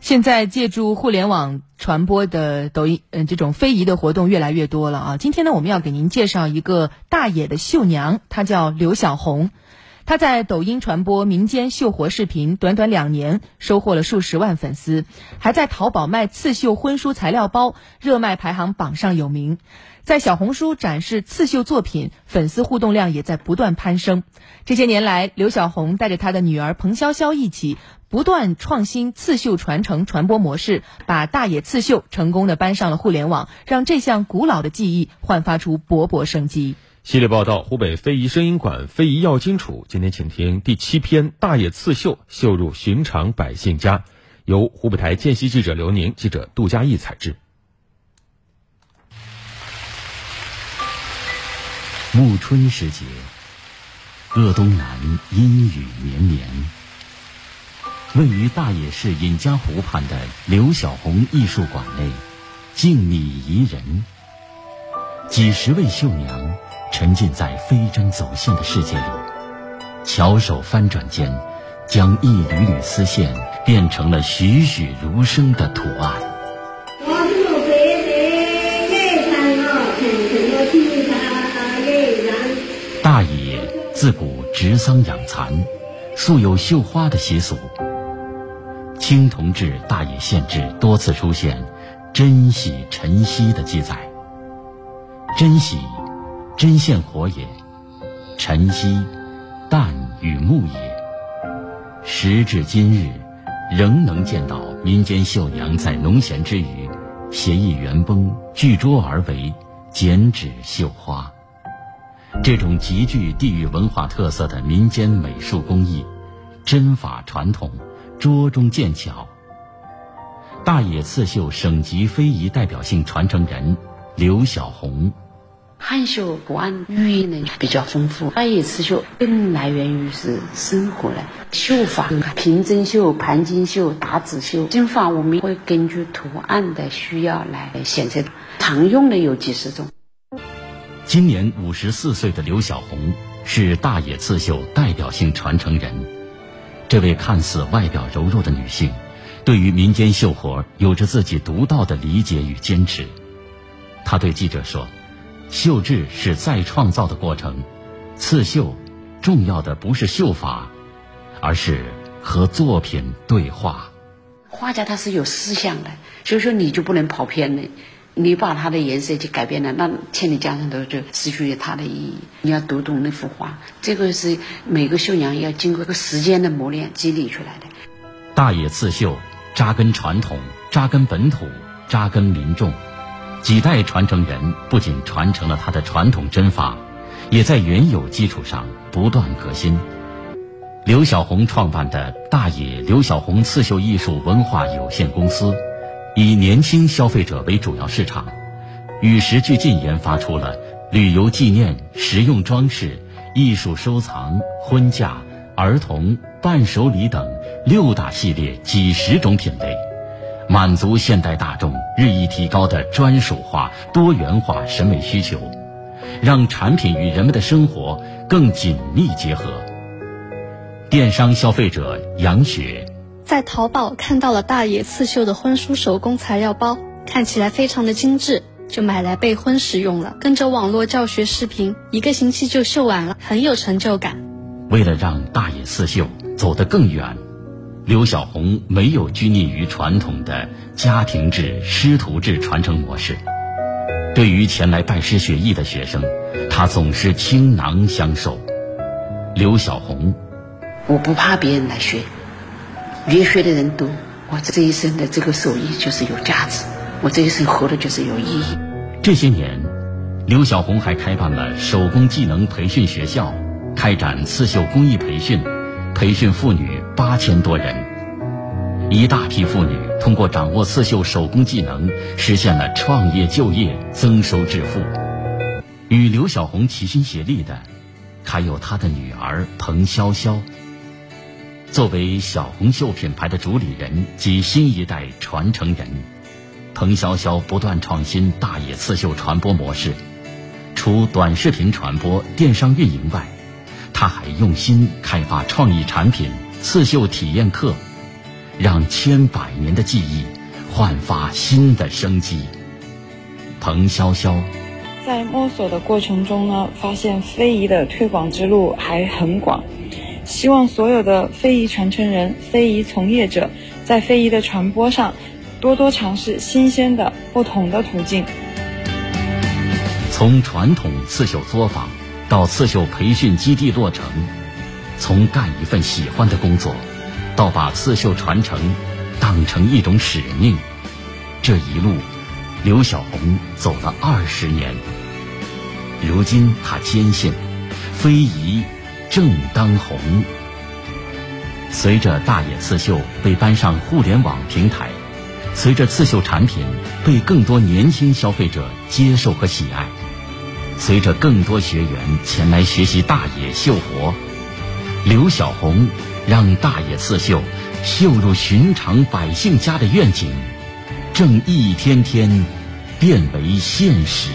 现在借助互联网传播的抖音，嗯，这种非遗的活动越来越多了啊。今天呢，我们要给您介绍一个大冶的绣娘，她叫刘小红。他在抖音传播民间绣活视频，短短两年收获了数十万粉丝，还在淘宝卖刺绣婚书材料包，热卖排行榜上有名。在小红书展示刺绣作品，粉丝互动量也在不断攀升。这些年来，刘小红带着她的女儿彭潇潇一起，不断创新刺绣传承传播模式，把大冶刺绣成功的搬上了互联网，让这项古老的技艺焕发出勃勃生机。系列报道：湖北非遗声音馆非遗要荆楚，今天请听第七篇《大冶刺绣绣入寻常百姓家》，由湖北台见习记者刘宁、记者杜佳义采制。暮春时节，鄂东南阴雨绵绵。位于大冶市尹家湖畔的刘小红艺术馆内，静谧宜人。几十位绣娘沉浸在飞针走线的世界里，巧手翻转间，将一缕缕丝线变成了栩栩如生的图案。大冶自古植桑养蚕，素有绣花的习俗。青铜制大冶县志多次出现“珍洗晨曦”的记载。珍洗，针线活也；晨曦，旦与暮也。时至今日，仍能见到民间绣娘在农闲之余，携一圆绷，聚桌而围，剪纸绣花。这种极具地域文化特色的民间美术工艺，针法传统，拙中见巧。大冶刺绣省级非遗代表性传承人刘小红。汉绣图案寓意呢比较丰富，大冶刺绣更来源于是生活了。绣法平针绣、盘金绣、打纸绣，针法我们会根据图案的需要来选择，常用的有几十种。今年五十四岁的刘小红是大冶刺绣代表性传承人。这位看似外表柔弱的女性，对于民间绣活有着自己独到的理解与坚持。她对记者说：“绣制是再创造的过程，刺绣重要的不是绣法，而是和作品对话。画家他是有思想的，所以说你就不能跑偏了。”你把它的颜色去改变了，那千里江山都就失去了它的意义。你要读懂那幅画，这个是每个绣娘要经过个时间的磨练积累出来的。大冶刺绣扎根传统，扎根本土，扎根民众，几代传承人不仅传承了他的传统针法，也在原有基础上不断革新。刘小红创办的大冶刘小红刺绣艺术文化有限公司。以年轻消费者为主要市场，与时俱进研发出了旅游纪念、实用装饰、艺术收藏、婚嫁、儿童、伴手礼等六大系列几十种品类，满足现代大众日益提高的专属化、多元化审美需求，让产品与人们的生活更紧密结合。电商消费者杨雪。在淘宝看到了大野刺绣的婚书手工材料包，看起来非常的精致，就买来备婚使用了。跟着网络教学视频，一个星期就绣完了，很有成就感。为了让大野刺绣走得更远，刘小红没有拘泥于传统的家庭制、师徒制传承模式。对于前来拜师学艺的学生，她总是倾囊相授。刘小红，我不怕别人来学。越学的人多，我这一生的这个手艺就是有价值，我这一生活的就是有意义。这些年，刘小红还开办了手工技能培训学校，开展刺绣工艺培训，培训妇女八千多人。一大批妇女通过掌握刺绣手工技能，实现了创业就业、增收致富。与刘小红齐心协力的，还有她的女儿彭潇潇。作为小红绣品牌的主理人及新一代传承人，彭潇潇不断创新大冶刺绣传播模式。除短视频传播、电商运营外，他还用心开发创意产品、刺绣体验课。让千百年的记忆焕发新的生机。彭潇潇，在摸索的过程中呢，发现非遗的推广之路还很广，希望所有的非遗传承人、非遗从业者在非遗的传播上多多尝试新鲜的、不同的途径。从传统刺绣作坊到刺绣培训基地落成，从干一份喜欢的工作，到把刺绣传承当成一种使命，这一路，刘小红走了二十年。如今，他坚信，非遗正当红。随着大野刺绣被搬上互联网平台，随着刺绣产品被更多年轻消费者接受和喜爱。随着更多学员前来学习大冶绣活，刘晓红让大冶刺绣绣入寻常百姓家的愿景，正一天天变为现实。